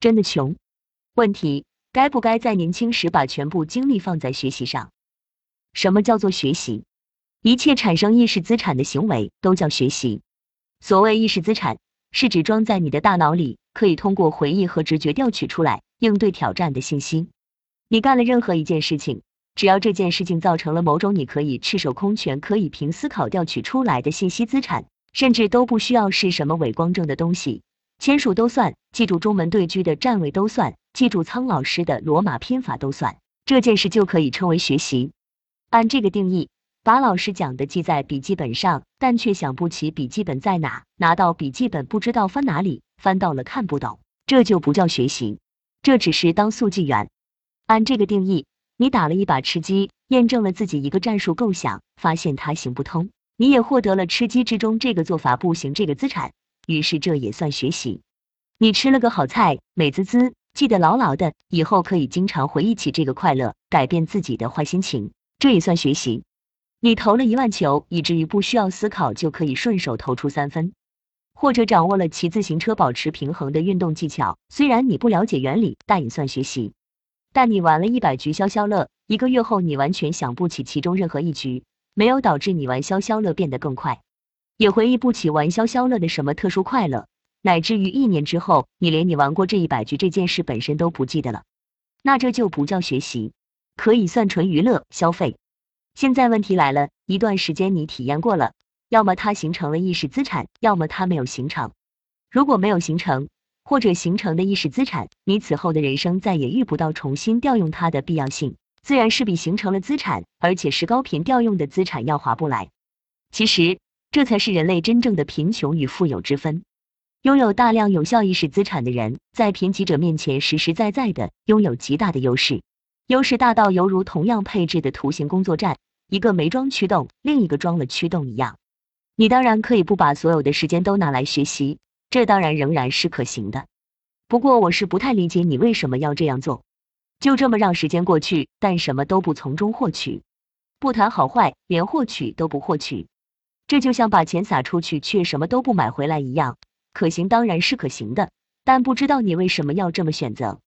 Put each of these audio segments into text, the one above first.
真的穷。问题：该不该在年轻时把全部精力放在学习上？什么叫做学习？一切产生意识资产的行为都叫学习。所谓意识资产，是指装在你的大脑里，可以通过回忆和直觉调取出来应对挑战的信息。你干了任何一件事情，只要这件事情造成了某种你可以赤手空拳、可以凭思考调取出来的信息资产，甚至都不需要是什么伪光正的东西，签署都算，记住中门对句的站位都算。记住苍老师的罗马拼法都算，这件事就可以称为学习。按这个定义，把老师讲的记在笔记本上，但却想不起笔记本在哪，拿到笔记本不知道翻哪里，翻到了看不懂，这就不叫学习，这只是当速记员。按这个定义，你打了一把吃鸡，验证了自己一个战术构想，发现它行不通，你也获得了吃鸡之中这个做法不行这个资产，于是这也算学习。你吃了个好菜，美滋滋。记得牢牢的，以后可以经常回忆起这个快乐，改变自己的坏心情，这也算学习。你投了一万球，以至于不需要思考就可以顺手投出三分，或者掌握了骑自行车保持平衡的运动技巧，虽然你不了解原理，但也算学习。但你玩了一百局消消乐，一个月后你完全想不起其中任何一局，没有导致你玩消消乐变得更快，也回忆不起玩消消乐的什么特殊快乐。乃至于一年之后，你连你玩过这一百局这件事本身都不记得了，那这就不叫学习，可以算纯娱乐消费。现在问题来了，一段时间你体验过了，要么它形成了意识资产，要么它没有形成。如果没有形成，或者形成的意识资产，你此后的人生再也遇不到重新调用它的必要性，自然是比形成了资产，而且是高频调用的资产要划不来。其实，这才是人类真正的贫穷与富有之分。拥有大量有效意识资产的人，在贫瘠者面前实实在在的拥有极大的优势，优势大到犹如同样配置的图形工作站，一个没装驱动，另一个装了驱动一样。你当然可以不把所有的时间都拿来学习，这当然仍然是可行的。不过我是不太理解你为什么要这样做，就这么让时间过去，但什么都不从中获取，不谈好坏，连获取都不获取，这就像把钱撒出去却什么都不买回来一样。可行当然是可行的，但不知道你为什么要这么选择？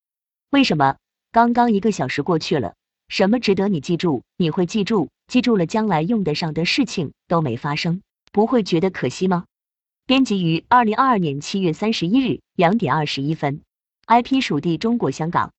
为什么？刚刚一个小时过去了，什么值得你记住？你会记住？记住了，将来用得上的事情都没发生，不会觉得可惜吗？编辑于二零二二年七月三十一日两点二十一分，IP 属地中国香港。